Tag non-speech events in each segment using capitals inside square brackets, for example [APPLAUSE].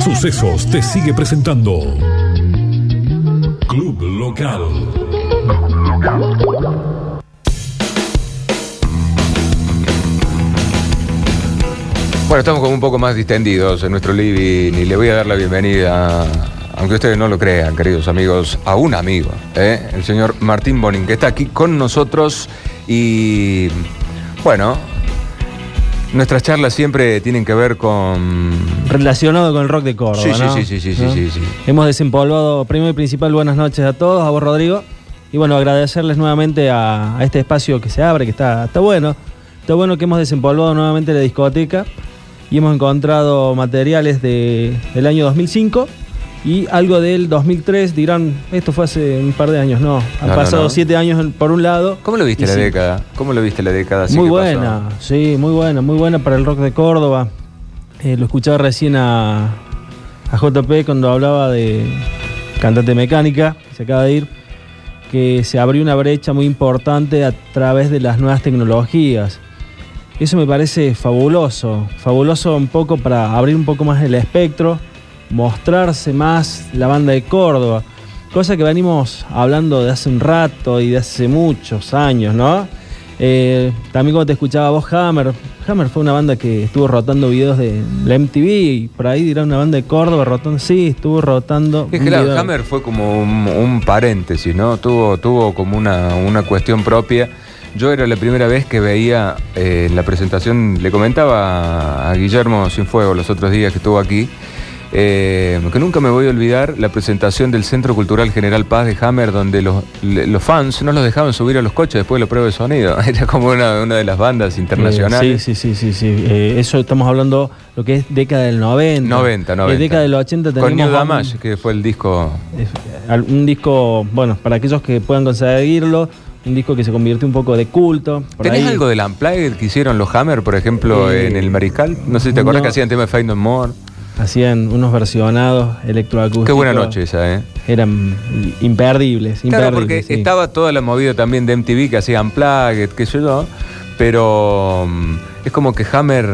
Sucesos te sigue presentando Club Local. Bueno, estamos como un poco más distendidos en nuestro living y le voy a dar la bienvenida, aunque ustedes no lo crean, queridos amigos, a un amigo, ¿eh? el señor Martín Bonin, que está aquí con nosotros y, bueno, nuestras charlas siempre tienen que ver con... Relacionado con el rock de Córdoba. Sí, sí, ¿no? sí, sí, sí, sí, ¿No? sí, sí. Hemos desempolvado, primero y principal, buenas noches a todos, a vos, Rodrigo. Y bueno, agradecerles nuevamente a, a este espacio que se abre, que está, está bueno. Está bueno que hemos desempolvado nuevamente la discoteca y hemos encontrado materiales de, del año 2005 y algo del 2003. Dirán, esto fue hace un par de años, no. Han No, pasado no. siete años por un lado. ¿Cómo lo viste la sí. década? ¿Cómo lo viste la década? así Muy pasó? buena, sí, muy buena, muy buena para el rock de Córdoba. Eh, lo escuchaba recién a, a JP cuando hablaba de cantante mecánica, se acaba de ir, que se abrió una brecha muy importante a través de las nuevas tecnologías. Eso me parece fabuloso, fabuloso un poco para abrir un poco más el espectro, mostrarse más la banda de Córdoba, cosa que venimos hablando de hace un rato y de hace muchos años, ¿no? Eh, también cuando te escuchaba vos Hammer, Hammer fue una banda que estuvo rotando videos de la MTV y por ahí dirá una banda de Córdoba rotando, sí, estuvo rotando. Es que claro. Hammer fue como un, un paréntesis, ¿no? Tuvo, tuvo como una, una cuestión propia. Yo era la primera vez que veía eh, la presentación, le comentaba a Guillermo Sinfuego los otros días que estuvo aquí, eh, que nunca me voy a olvidar la presentación del Centro Cultural General Paz de Hammer, donde los, fans no los dejaban subir a los coches después de la prueba de sonido. [LAUGHS] Era como una, una de las bandas internacionales. Eh, sí, sí, sí, sí, sí. Eh, eso estamos hablando lo que es década del 90. 90, 90. Eh, década del 80 tenemos Con New Damage, que fue el disco un disco, bueno, para aquellos que puedan conseguirlo, un disco que se convirtió un poco de culto. ¿Tenés ahí- algo del Unplugged que hicieron los Hammer, por ejemplo, Eh, en el Mariscal? No sé si te acuerdas no. que hacían tema de Find No More. Hacían unos versionados electroacústicos. Qué buena noche esa, ¿eh? Eran imperdibles, Claro, porque sí. estaba toda la movida también de MTV que hacía Unplugged, qué sé yo, pero mm, es como que Hammer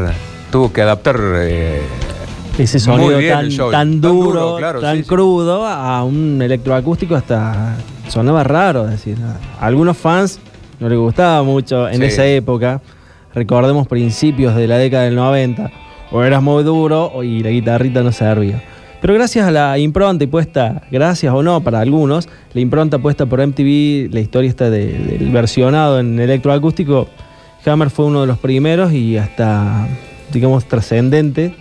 tuvo que adaptar... eh, Ese sonido bien tan, el show. tan Tan duro, claro, tan sí. crudo, a un electroacústico hasta sonaba raro. Es decir, a algunos fans no les gustaba mucho en Sí. esa época. Recordemos principios de la década del 90. O eras muy duro y la guitarrita no servía. Pero gracias a la impronta y puesta, gracias o no para algunos, la impronta puesta por MTV, la historia esta de- del versionado en electroacústico, Hammer fue uno de los primeros y hasta, digamos, trascendente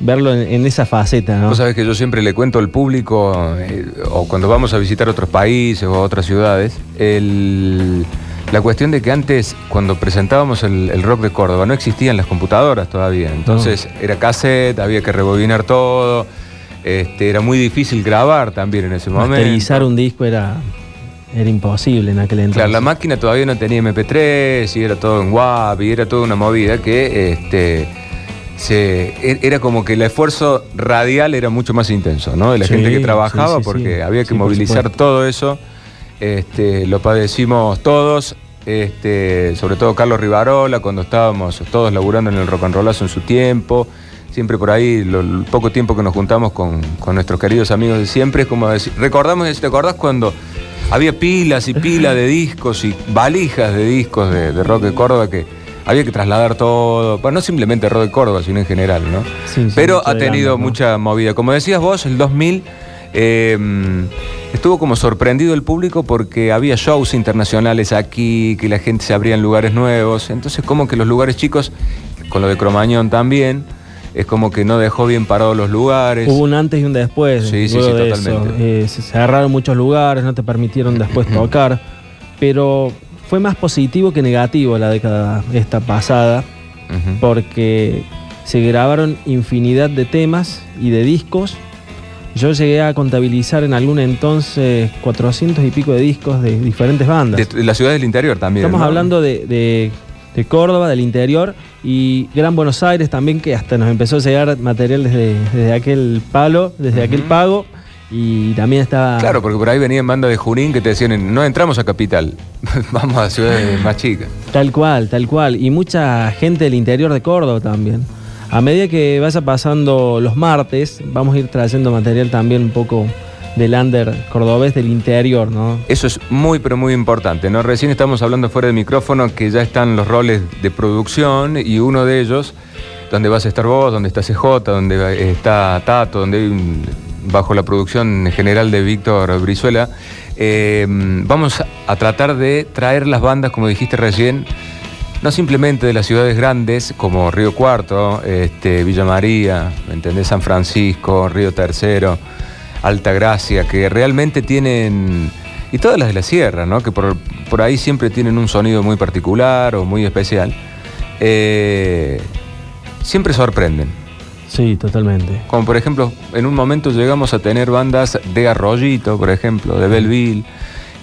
verlo en, en esa faceta, ¿no? Vos sabés que yo siempre le cuento al público, eh, o cuando vamos a visitar otros países o otras ciudades, el- la cuestión de que antes, cuando presentábamos el, el rock de Córdoba, no existían las computadoras todavía. Entonces era cassette, había que rebobinar todo, este, era muy difícil grabar también en ese momento. Masterizar un disco era, era imposible en aquel entonces. Claro, la máquina todavía no tenía MP3 y era todo en WAV y era toda una movida que este, se, e- era como que el esfuerzo radial era mucho más intenso, ¿no? De la Sí, gente que trabajaba sí, sí, porque había que movilizar todo eso. Este, lo padecimos todos, este, sobre todo Carlos Rivarola, cuando estábamos todos laburando en el rock and rollazo en su tiempo. Siempre por ahí, lo, el poco tiempo que nos juntamos con, con nuestros queridos amigos de siempre, es como decir, recordamos, ¿te acordás cuando había pilas y pilas de discos y valijas de discos de, de rock de Córdoba que había que trasladar todo, bueno, no simplemente rock de Córdoba, sino en general, ¿no? Sí, sí, Pero ha tenido mucha movida. Como decías vos, el 2000 eh, estuvo como sorprendido el público porque había shows internacionales aquí, que la gente se abría en lugares nuevos. Entonces, como que los lugares chicos, con lo de Cromañón también, es como que no dejó bien parados los lugares. Hubo un antes y un después. Sí, sí, sí, de totalmente. Eh, se cerraron muchos lugares, no te permitieron después tocar. Pero fue más positivo que negativo la década esta pasada, porque se grabaron infinidad de temas y de discos. Yo llegué a contabilizar en algún entonces 400 y pico de discos de diferentes bandas. De, la ciudad del interior también. Estamos hablando de, de, de, Córdoba, del interior y Gran Buenos Aires también, que hasta nos empezó a llegar material desde, desde aquel palo, desde aquel pago. Y también estaba. Claro, porque por ahí venían bandas de Junín que te decían: no entramos a Capital, [LAUGHS] vamos a ciudades más chicas. Tal cual, tal cual. Y mucha gente del interior de Córdoba también. A medida que vaya pasando los martes, vamos a ir trayendo material también un poco del under cordobés del interior, ¿no? Eso es muy, pero muy importante, ¿no? Recién estamos hablando fuera del micrófono que ya están los roles de producción y uno de ellos, donde vas a estar vos, donde está CJ, donde está Tato, donde bajo la producción general de Víctor Brizuela, eh, vamos a tratar de traer las bandas, como dijiste recién, no simplemente de las ciudades grandes como Río Cuarto, este, Villa María, ¿entendés? San Francisco, Río Tercero, Alta Gracia, que realmente tienen, y todas las de la sierra, ¿no? que por, por ahí siempre tienen un sonido muy particular o muy especial, eh, siempre sorprenden. Sí, totalmente. Como por ejemplo, en un momento llegamos a tener bandas de Arroyito, por ejemplo, de Belleville,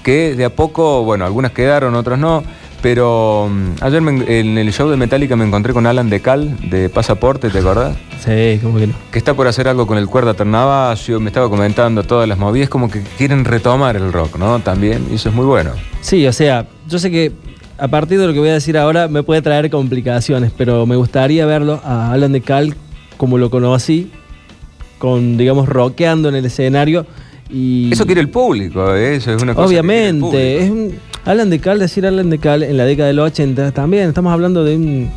que de a poco, bueno, algunas quedaron, otras no. Pero mm, ayer en el show de Metallica me encontré con Alan Decal de Pasaporte, ¿te acordás? Sí, como que no. Que está por hacer algo con el cuerda Ternavasio, me estaba comentando todas las movidas, como que quieren retomar el rock, ¿no? También, y eso es muy bueno. Sí, o sea, yo sé que a partir de lo que voy a decir ahora me puede traer complicaciones, pero me gustaría verlo a Alan Decal como lo conocí, con, digamos, rockeando en el escenario. Y eso quiere el público, ¿eh? eso es una cosa. Obviamente, es un, Alan de Cal, decir Alan de Cal en la década de los 80, también estamos hablando de un,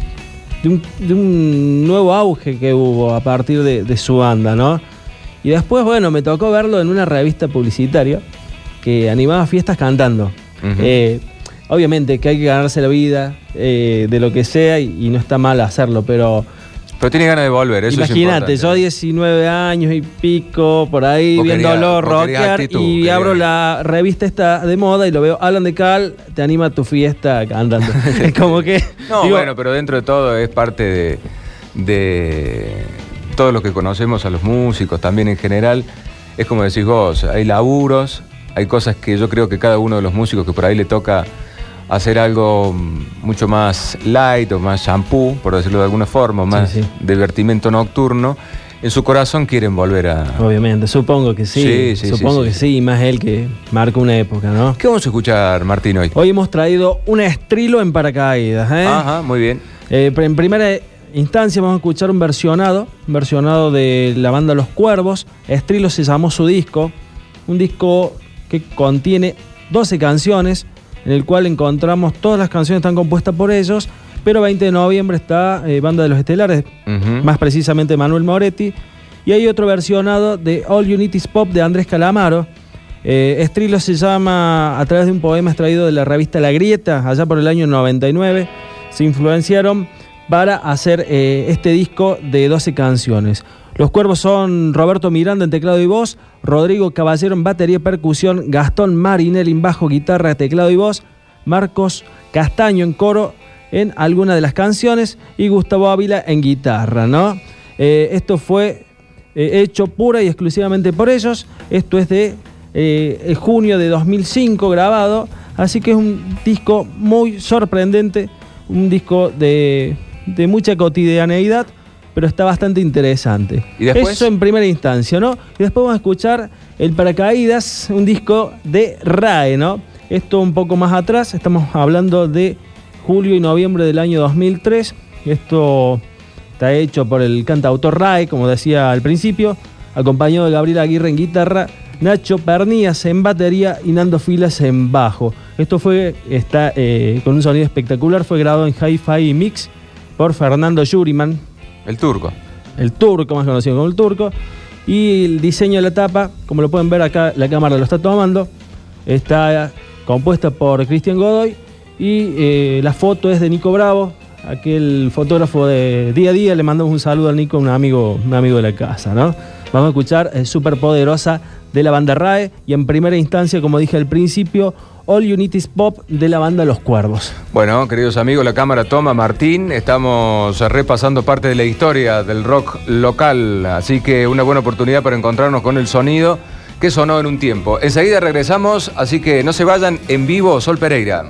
de un, nuevo auge que hubo a partir de, su banda, ¿no? Y después, bueno, me tocó verlo en una revista publicitaria que animaba fiestas cantando. Eh, obviamente que hay que ganarse la vida eh, de lo que sea y no está mal hacerlo, pero pero tiene ganas de volver, eso Imagínate, yo 19 años y pico, por ahí viéndolo rockear y abro la revista esta de moda y lo veo, Alan de Cal, te anima a tu fiesta cantando. [LAUGHS] es como que... No, bueno, pero dentro de todo es parte de, de todo lo que conocemos a los músicos también en general. Es como decís vos, hay laburos, hay cosas que yo creo que cada uno de los músicos que por ahí le toca hacer algo mucho más light o más shampoo, por decirlo de alguna forma, más divertimento nocturno, en su corazón quieren volver a. Obviamente, supongo que sí. supongo que sí, más él que marca una época, ¿no? ¿Qué vamos a escuchar, Martín, hoy? Hoy hemos traído un estrilo en paracaídas, ¿eh? Ajá, muy bien. Eh, en primera instancia vamos a escuchar un versionado, un versionado de la banda Los Cuervos. Estrilo se llamó su disco, un disco que contiene 12 canciones en el cual encontramos todas las canciones están compuestas por ellos, pero 20 de noviembre está eh, Banda de los Estelares, más precisamente Manuel Moretti, y hay otro versionado de All Unities Pop de Andrés Calamaro. Eh, Estrilo se llama a través de un poema extraído de la revista La Grieta, allá por el año 99. Se influenciaron para hacer eh, este disco de 12 canciones. Los cuervos son Roberto Miranda en teclado y voz, Rodrigo Caballero en batería y percusión, Gastón Marinel en bajo, guitarra, teclado y voz, Marcos Castaño en coro en alguna de las canciones y Gustavo Ávila en guitarra, ¿no? Eh, esto fue eh, hecho pura y exclusivamente por ellos. Esto es de eh, junio de 2005 grabado, así que es un disco muy sorprendente, un disco de, de mucha cotidianeidad pero está bastante interesante. ¿Y después? Eso en primera instancia, ¿no? Y después vamos a escuchar El Paracaídas, un disco de RAE, ¿no? Esto un poco más atrás, estamos hablando de julio y noviembre del año 2003. Esto está hecho por el cantautor RAE, como decía al principio, acompañado de Gabriel Aguirre en guitarra, Nacho Pernías en batería y Nando Filas en bajo. Esto fue, está eh, con un sonido espectacular, fue grabado en Hi-Fi Mix por Fernando Yuriman, el turco. El turco, más conocido como el turco. Y el diseño de la tapa, como lo pueden ver acá, la cámara lo está tomando. Está compuesta por Cristian Godoy. Y eh, la foto es de Nico Bravo, aquel fotógrafo de día a día. Le mandamos un saludo al Nico, un amigo, un amigo de la casa, ¿no? Vamos a escuchar eh, Súper Poderosa de la banda RAE. Y en primera instancia, como dije al principio, All Unities Pop de la banda Los Cuervos. Bueno, queridos amigos, la cámara toma Martín. Estamos repasando parte de la historia del rock local, así que una buena oportunidad para encontrarnos con el sonido que sonó en un tiempo. Enseguida regresamos, así que no se vayan en vivo, Sol Pereira.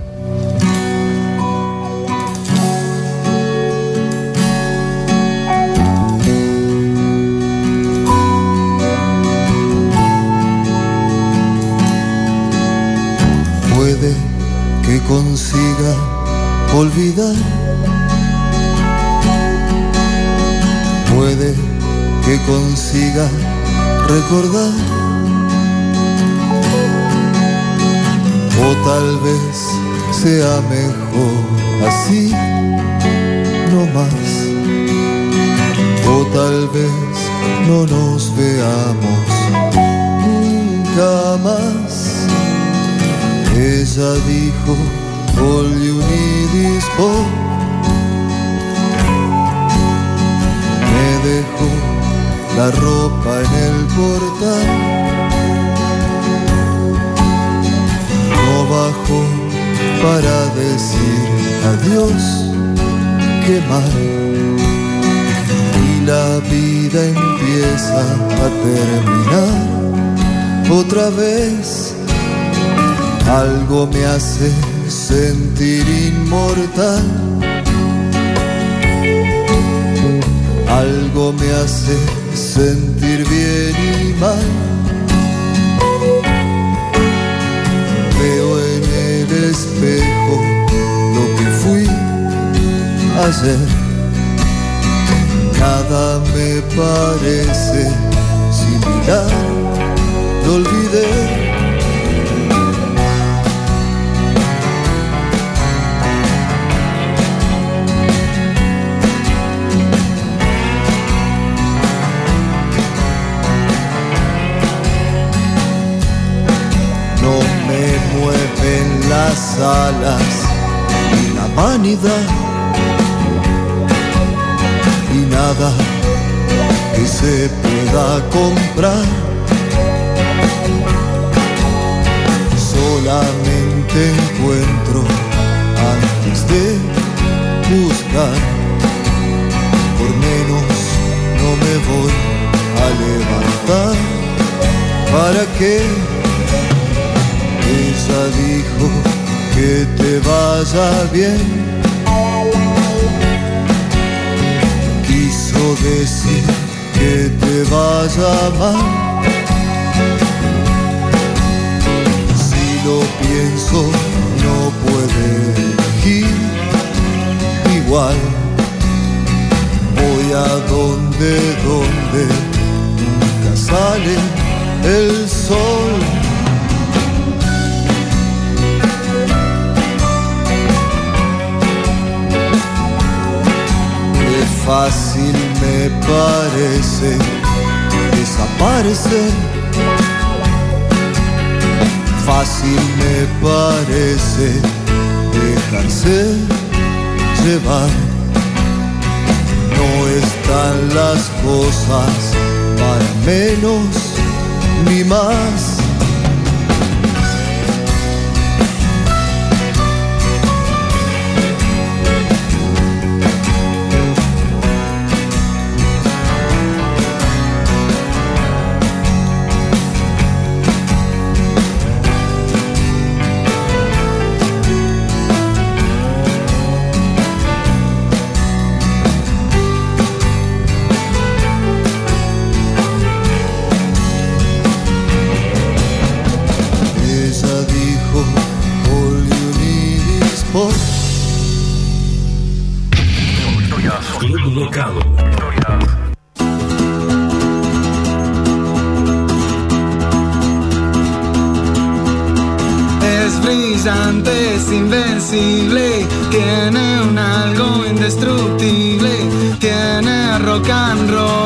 Consiga olvidar. Puede que consiga recordar O tal vez sea mejor así, no más. O tal vez no nos veamos nunca más. Ella dijo, all you need is Me dejó la ropa en el portal bajo para decir adiós, qué mal. Y la vida empieza a terminar otra vez. Algo me hace sentir inmortal. Algo me hace sentir bien y mal espejo lo que fui ayer. Nada me parece similar, lo olvidé. Y nada que se pueda comprar. Solamente encuentro antes de buscar, por menos no me voy a levantar. ¿Para qué? Ella dijo que te vaya bien. Quiso decir que te vaya mal. Si lo pienso, no puede elegir igual. Voy a donde, donde nunca sale el sol fácil me parece desaparecer. Fácil me parece dejarse llevar. No están las cosas para menos ni más tiene un algo indestructible, tiene rock and roll.